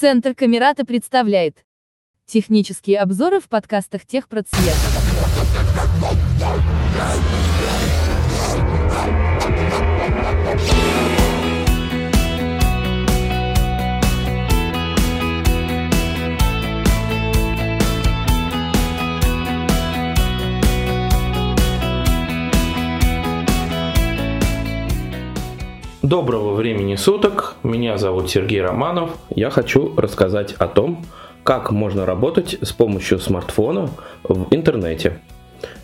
Центр Камерата представляет технические обзоры в подкастах техпроцвет. Доброго времени суток, меня зовут Сергей Романов. Я хочу рассказать о том, как можно работать с помощью смартфона в интернете.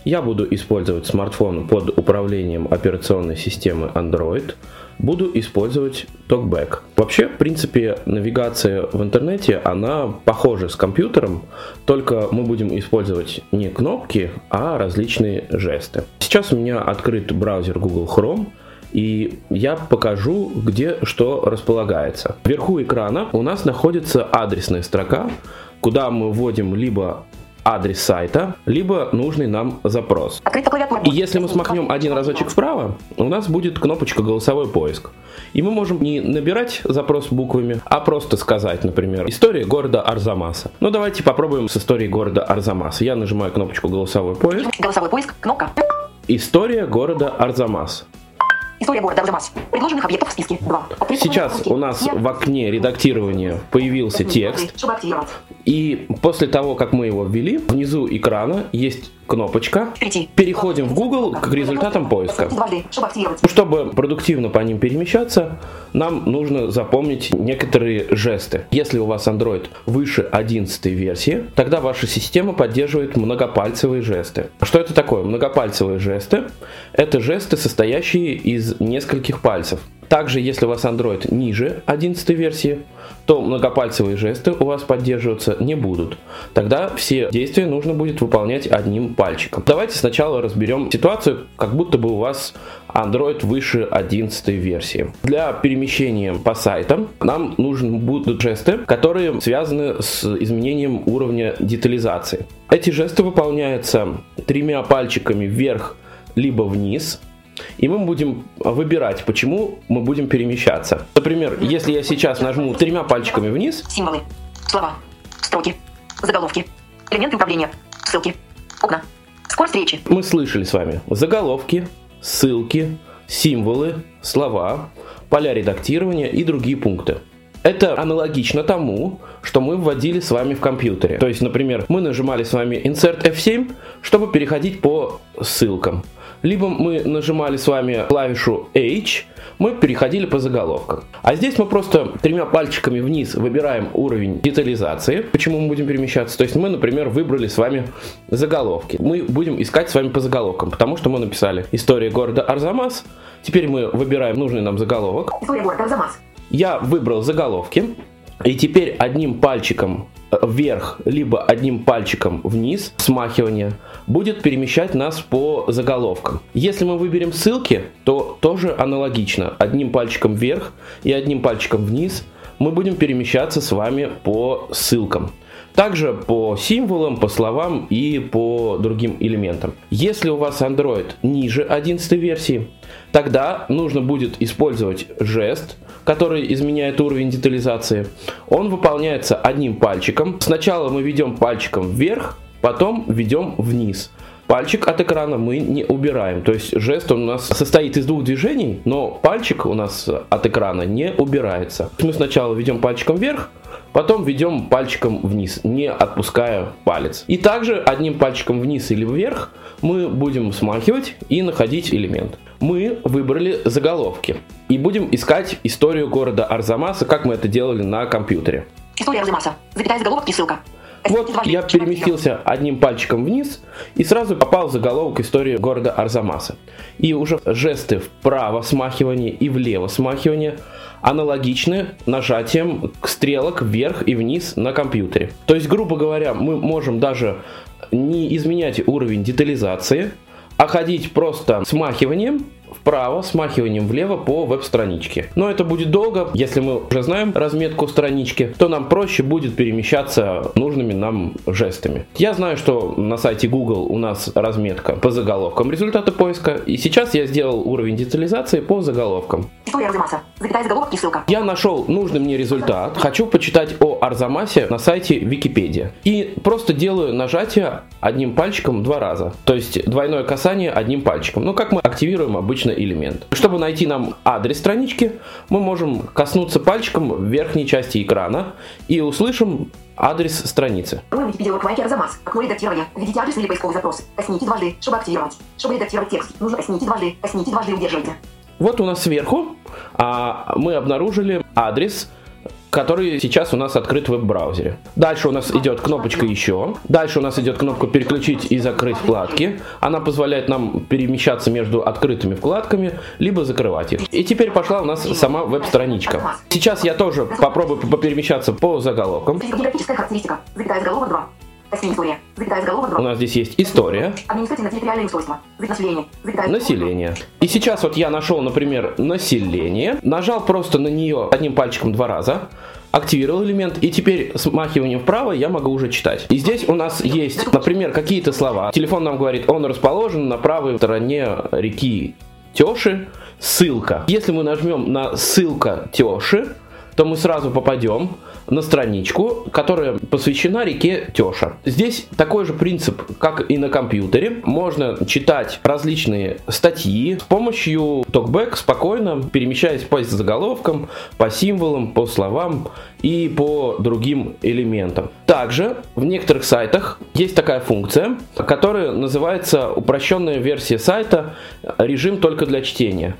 Я буду использовать смартфон под управлением операционной системы Android. Буду использовать TalkBack. Вообще, в принципе, навигация в интернете, она похожа с компьютером, только мы будем использовать не кнопки, а различные жесты. Сейчас у меня открыт браузер Google Chrome – и я покажу, где что располагается. Вверху экрана у нас находится адресная строка, куда мы вводим либо адрес сайта, либо нужный нам запрос. И если мы смахнем один разочек вправо, у нас будет кнопочка «Голосовой поиск». И мы можем не набирать запрос буквами, а просто сказать, например, «История города Арзамаса». Ну, давайте попробуем с историей города Арзамаса. Я нажимаю кнопочку «Голосовой поиск». Голосовой поиск, кнопка. История города Арзамас. История города Арзамас. Предложенных объектов в списке 2. Сейчас у нас в окне редактирования появился текст. И после того, как мы его ввели, внизу экрана есть кнопочка. Переходим в Google к результатам поиска. Чтобы продуктивно по ним перемещаться, нам нужно запомнить некоторые жесты. Если у вас Android выше 11 версии, тогда ваша система поддерживает многопальцевые жесты. Что это такое? Многопальцевые жесты – это жесты, состоящие из нескольких пальцев. Также, если у вас Android ниже 11 версии, то многопальцевые жесты у вас поддерживаться не будут. Тогда все действия нужно будет выполнять одним пальчиком. Давайте сначала разберем ситуацию, как будто бы у вас Android выше 11 версии. Для перемещения по сайтам нам нужны будут жесты, которые связаны с изменением уровня детализации. Эти жесты выполняются тремя пальчиками вверх либо вниз – и мы будем выбирать, почему мы будем перемещаться. Например, если я сейчас нажму тремя пальчиками вниз... Символы, слова, строки, заголовки, элементы управления, ссылки, окна, скорость речи. Мы слышали с вами заголовки, ссылки, символы, слова, поля редактирования и другие пункты. Это аналогично тому, что мы вводили с вами в компьютере. То есть, например, мы нажимали с вами Insert F7, чтобы переходить по ссылкам либо мы нажимали с вами клавишу H, мы переходили по заголовкам. А здесь мы просто тремя пальчиками вниз выбираем уровень детализации, почему мы будем перемещаться. То есть мы, например, выбрали с вами заголовки. Мы будем искать с вами по заголовкам, потому что мы написали «История города Арзамас». Теперь мы выбираем нужный нам заголовок. История города Арзамас. Я выбрал заголовки. И теперь одним пальчиком вверх, либо одним пальчиком вниз, смахивание, будет перемещать нас по заголовкам. Если мы выберем ссылки, то тоже аналогично. Одним пальчиком вверх и одним пальчиком вниз мы будем перемещаться с вами по ссылкам. Также по символам, по словам и по другим элементам. Если у вас Android ниже 11 версии, тогда нужно будет использовать жест, который изменяет уровень детализации. Он выполняется одним пальчиком. Сначала мы ведем пальчиком вверх, потом ведем вниз. Пальчик от экрана мы не убираем. То есть жест у нас состоит из двух движений, но пальчик у нас от экрана не убирается. Мы сначала ведем пальчиком вверх, потом ведем пальчиком вниз, не отпуская палец. И также одним пальчиком вниз или вверх мы будем смахивать и находить элемент. Мы выбрали заголовки и будем искать историю города Арзамаса, как мы это делали на компьютере. История Арзамаса. Запятая заголовок и ссылка. Вот я переместился одним пальчиком вниз и сразу попал в заголовок истории города Арзамаса. И уже жесты вправо смахивание и влево смахивание аналогичны нажатием стрелок вверх и вниз на компьютере. То есть, грубо говоря, мы можем даже не изменять уровень детализации, а ходить просто смахиванием вправо, смахиванием влево по веб-страничке. Но это будет долго. Если мы уже знаем разметку странички, то нам проще будет перемещаться нужными нам жестами. Я знаю, что на сайте Google у нас разметка по заголовкам результата поиска. И сейчас я сделал уровень детализации по заголовкам. История Арзамаса. Запятая заголовок и ссылка. Я нашел нужный мне результат. Хочу почитать о Арзамасе на сайте Википедия. И просто делаю нажатие одним пальчиком два раза. То есть двойное касание одним пальчиком. Ну, как мы активируем обычно элемент. Чтобы найти нам адрес странички, мы можем коснуться пальчиком в верхней части экрана и услышим адрес страницы. Википедию Лайки Арзамас. Окно редактирования. Введите адрес или поисковый запрос. Косните дважды, чтобы активировать. Чтобы редактировать текст, нужно косните дважды. Косните дважды и удерживайте. Вот у нас сверху а, мы обнаружили адрес, который сейчас у нас открыт в веб-браузере. Дальше у нас идет кнопочка «Еще». Дальше у нас идет кнопка «Переключить и закрыть вкладки». Она позволяет нам перемещаться между открытыми вкладками, либо закрывать их. И теперь пошла у нас сама веб-страничка. Сейчас я тоже попробую перемещаться по заголовкам. Географическая характеристика. Запятая заголовок 2. Косни история. Запятая заголовок 2. У нас здесь есть история. Население. Запятая население. И сейчас вот я нашел, например, население, нажал просто на нее одним пальчиком два раза, активировал элемент, и теперь смахиванием вправо я могу уже читать. И здесь у нас есть, например, какие-то слова. Телефон нам говорит, он расположен на правой стороне реки Тёши, ссылка. Если мы нажмем на ссылка Тёши, то мы сразу попадем на страничку, которая посвящена реке Теша. Здесь такой же принцип, как и на компьютере. Можно читать различные статьи с помощью токбэк, спокойно перемещаясь по заголовкам, по символам, по словам и по другим элементам. Также в некоторых сайтах есть такая функция, которая называется упрощенная версия сайта «Режим только для чтения».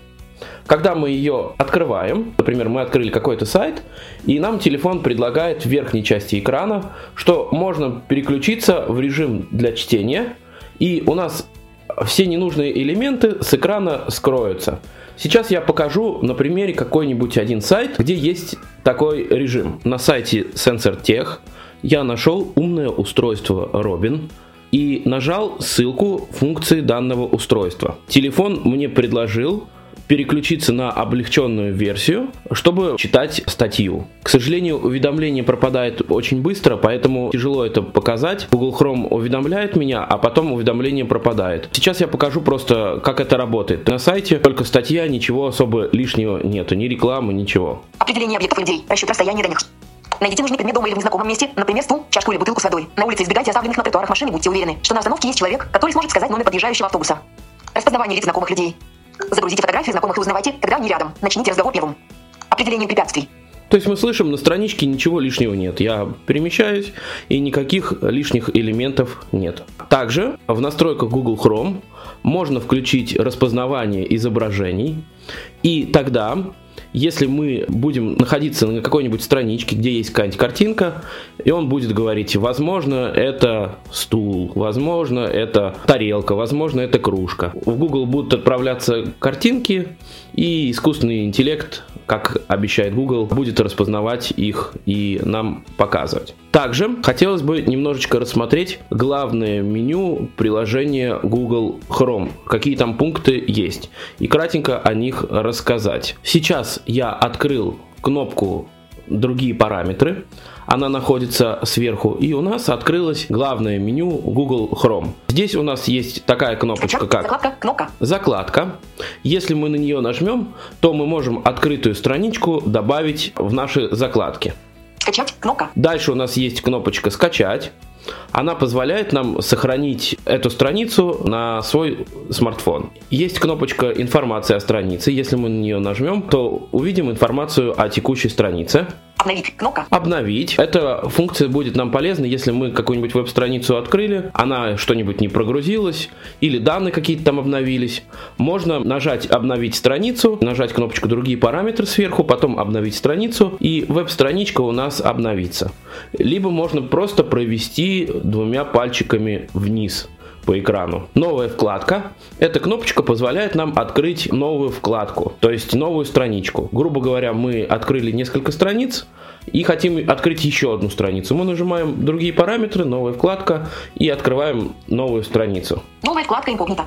Когда мы ее открываем, например, мы открыли какой-то сайт, и нам телефон предлагает в верхней части экрана, что можно переключиться в режим для чтения, и у нас все ненужные элементы с экрана скроются. Сейчас я покажу на примере какой-нибудь один сайт, где есть такой режим. На сайте Sensor Tech я нашел умное устройство Robin и нажал ссылку функции данного устройства. Телефон мне предложил переключиться на облегченную версию, чтобы читать статью. К сожалению, уведомление пропадает очень быстро, поэтому тяжело это показать. Google Chrome уведомляет меня, а потом уведомление пропадает. Сейчас я покажу просто, как это работает. На сайте только статья, ничего особо лишнего нету, ни рекламы, ничего. Определение объектов людей. Расчет расстояния до них. Найдите нужный предмет дома или в незнакомом месте, например, стул, чашку или бутылку с водой. На улице избегайте оставленных на тротуарах машин и будьте уверены, что на остановке есть человек, который сможет сказать номер подъезжающего автобуса. Распознавание лиц знакомых людей. Загрузите фотографии знакомых и узнавайте, когда они рядом. Начните разговор первым. Определение препятствий. То есть мы слышим, на страничке ничего лишнего нет. Я перемещаюсь, и никаких лишних элементов нет. Также в настройках Google Chrome можно включить распознавание изображений, и тогда если мы будем находиться на какой-нибудь страничке, где есть какая-нибудь картинка, и он будет говорить, возможно, это стул, возможно, это тарелка, возможно, это кружка. В Google будут отправляться картинки, и искусственный интеллект, как обещает Google, будет распознавать их и нам показывать. Также хотелось бы немножечко рассмотреть главное меню приложения Google Chrome, какие там пункты есть, и кратенько о них рассказать. Сейчас я открыл кнопку другие параметры. Она находится сверху. И у нас открылось главное меню Google Chrome. Здесь у нас есть такая кнопочка, как Закладка, кнопка. закладка. Если мы на нее нажмем, то мы можем открытую страничку добавить в наши закладки. Скачать, кнопка. Дальше у нас есть кнопочка «Скачать». Она позволяет нам сохранить эту страницу на свой смартфон. Есть кнопочка «Информация о странице». Если мы на нее нажмем, то увидим информацию о текущей странице. Обновить, кнопка. Обновить. Эта функция будет нам полезна, если мы какую-нибудь веб-страницу открыли, она что-нибудь не прогрузилась, или данные какие-то там обновились. Можно нажать «Обновить страницу», нажать кнопочку «Другие параметры» сверху, потом «Обновить страницу», и веб-страничка у нас обновится. Либо можно просто провести двумя пальчиками вниз по экрану. Новая вкладка. Эта кнопочка позволяет нам открыть новую вкладку, то есть новую страничку. Грубо говоря, мы открыли несколько страниц и хотим открыть еще одну страницу. Мы нажимаем другие параметры, новая вкладка и открываем новую страницу. Новая вкладка инкогнито.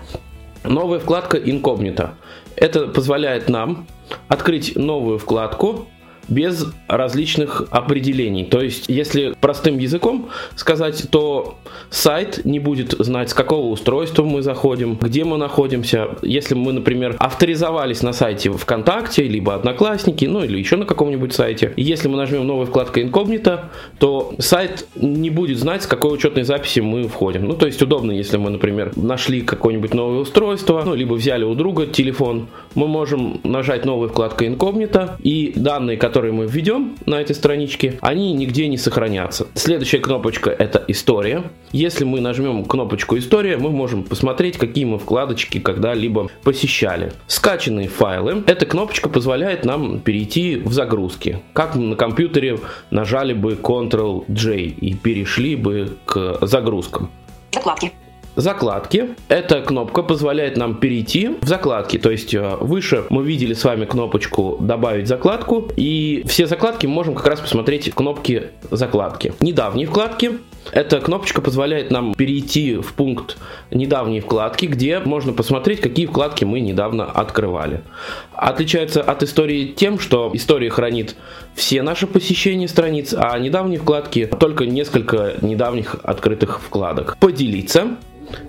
Новая вкладка инкогнито. Это позволяет нам открыть новую вкладку без различных определений. То есть, если простым языком сказать, то сайт не будет знать, с какого устройства мы заходим, где мы находимся. Если мы, например, авторизовались на сайте ВКонтакте, либо Одноклассники, ну или еще на каком-нибудь сайте, если мы нажмем новая вкладка инкогнито, то сайт не будет знать, с какой учетной записи мы входим. Ну, то есть удобно, если мы, например, нашли какое-нибудь новое устройство, ну, либо взяли у друга телефон, мы можем нажать новая вкладка инкогнито, и данные, которые мы введем на этой страничке, они нигде не сохранятся. Следующая кнопочка это история. Если мы нажмем кнопочку история, мы можем посмотреть, какие мы вкладочки когда-либо посещали. Скачанные файлы. Эта кнопочка позволяет нам перейти в загрузки. Как на компьютере нажали бы Ctrl-J и перешли бы к загрузкам. Закладки. Закладки. Эта кнопка позволяет нам перейти в закладки. То есть э, выше мы видели с вами кнопочку «Добавить закладку». И все закладки мы можем как раз посмотреть в кнопке «Закладки». Недавние вкладки. Эта кнопочка позволяет нам перейти в пункт недавние вкладки, где можно посмотреть, какие вкладки мы недавно открывали. Отличается от истории тем, что история хранит все наши посещения страниц, а недавние вкладки только несколько недавних открытых вкладок. Поделиться.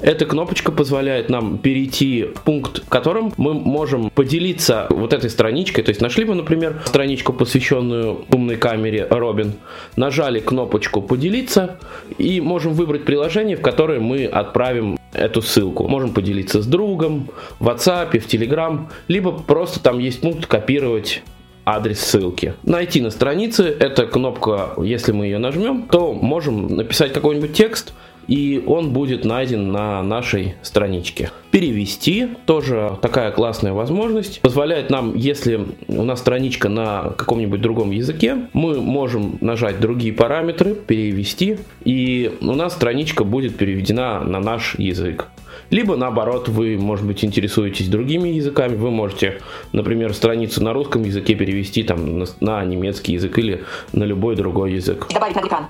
Эта кнопочка позволяет нам перейти в пункт, в котором мы можем поделиться вот этой страничкой. То есть нашли мы, например, страничку, посвященную умной камере Робин, нажали кнопочку «Поделиться» и можем выбрать приложение, в которое мы отправим эту ссылку. Можем поделиться с другом, в WhatsApp, в Telegram, либо просто там есть пункт «Копировать адрес ссылки. Найти на странице, эта кнопка, если мы ее нажмем, то можем написать какой-нибудь текст, и он будет найден на нашей страничке. Перевести тоже такая классная возможность. Позволяет нам, если у нас страничка на каком-нибудь другом языке, мы можем нажать другие параметры, перевести, и у нас страничка будет переведена на наш язык. Либо наоборот, вы, может быть, интересуетесь другими языками, вы можете, например, страницу на русском языке перевести там на, на немецкий язык или на любой другой язык. Добавить на экран.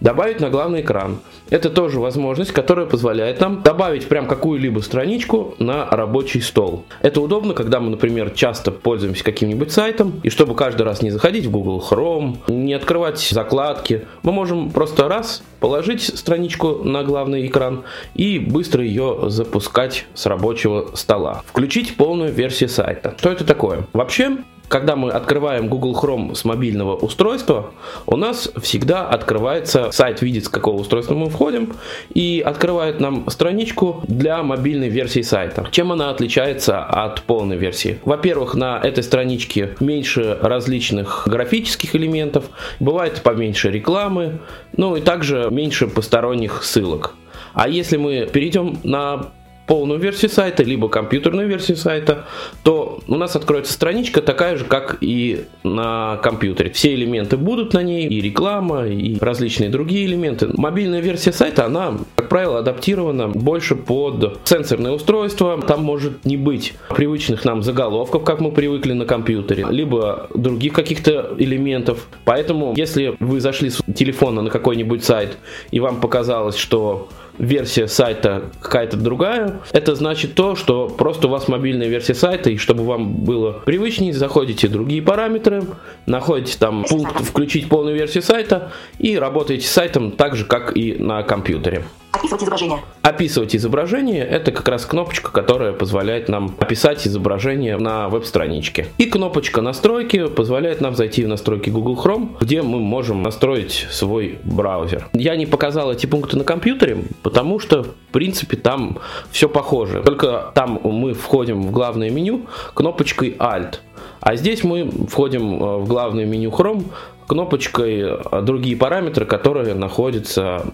Добавить на главный экран. Это тоже возможность, которая позволяет нам добавить прям какую-либо страничку на рабочий стол. Это удобно, когда мы, например, часто пользуемся каким-нибудь сайтом, и чтобы каждый раз не заходить в Google Chrome, не открывать закладки, мы можем просто раз положить страничку на главный экран и быстро ее запускать с рабочего стола. Включить полную версию сайта. Что это такое? Вообще, когда мы открываем Google Chrome с мобильного устройства, у нас всегда открывается сайт, видит с какого устройства мы входим, и открывает нам страничку для мобильной версии сайта. Чем она отличается от полной версии? Во-первых, на этой страничке меньше различных графических элементов, бывает поменьше рекламы, ну и также меньше посторонних ссылок. А если мы перейдем на полную версию сайта, либо компьютерную версию сайта, то у нас откроется страничка такая же, как и на компьютере. Все элементы будут на ней, и реклама, и различные другие элементы. Мобильная версия сайта, она, как правило, адаптирована больше под сенсорное устройство. Там может не быть привычных нам заголовков, как мы привыкли на компьютере, либо других каких-то элементов. Поэтому, если вы зашли с телефона на какой-нибудь сайт, и вам показалось, что версия сайта какая-то другая, это значит то, что просто у вас мобильная версия сайта, и чтобы вам было привычнее, заходите в другие параметры, находите там пункт «Включить полную версию сайта» и работаете с сайтом так же, как и на компьютере. Описывать изображение. Описывать изображение – это как раз кнопочка, которая позволяет нам описать изображение на веб-страничке. И кнопочка настройки позволяет нам зайти в настройки Google Chrome, где мы можем настроить свой браузер. Я не показал эти пункты на компьютере, потому что, в принципе, там все похоже. Только там мы входим в главное меню кнопочкой Alt. А здесь мы входим э, в главное меню Chrome кнопочкой э, другие параметры, которые находятся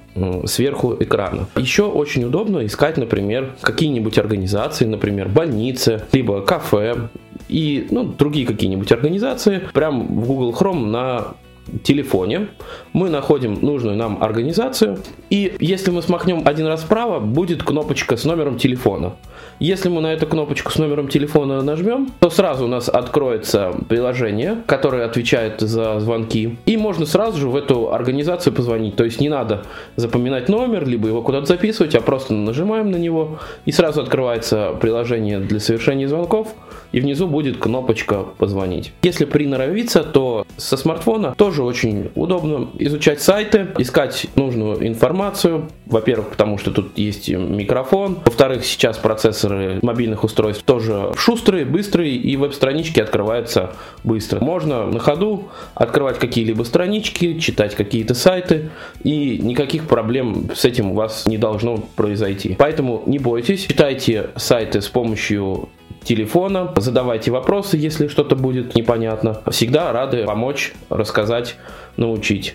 сверху экрана. Еще очень удобно искать, например, какие-нибудь организации, например, больницы, либо кафе и ну, другие какие-нибудь организации прямо в Google Chrome на телефоне. Мы находим нужную нам организацию И если мы смахнем один раз вправо, будет кнопочка с номером телефона. Если мы на эту кнопочку с номером телефона нажмем, то сразу у нас откроется приложение, которое отвечает за звонки. И можно сразу же в эту организацию позвонить. То есть не надо запоминать номер, либо его куда-то записывать, а просто нажимаем на него, и сразу открывается приложение для совершения звонков, и внизу будет кнопочка «Позвонить». Если приноровиться, то со смартфона тоже очень удобно изучать сайты, искать нужную информацию. Во-первых, потому что тут есть микрофон. Во-вторых, сейчас процессоры мобильных устройств тоже шустрые, быстрые, и веб-странички открываются быстро. Можно на ходу открывать какие-либо странички, читать какие-то сайты, и никаких проблем с этим у вас не должно произойти. Поэтому не бойтесь, читайте сайты с помощью телефона, задавайте вопросы, если что-то будет непонятно. Всегда рады помочь, рассказать, научить.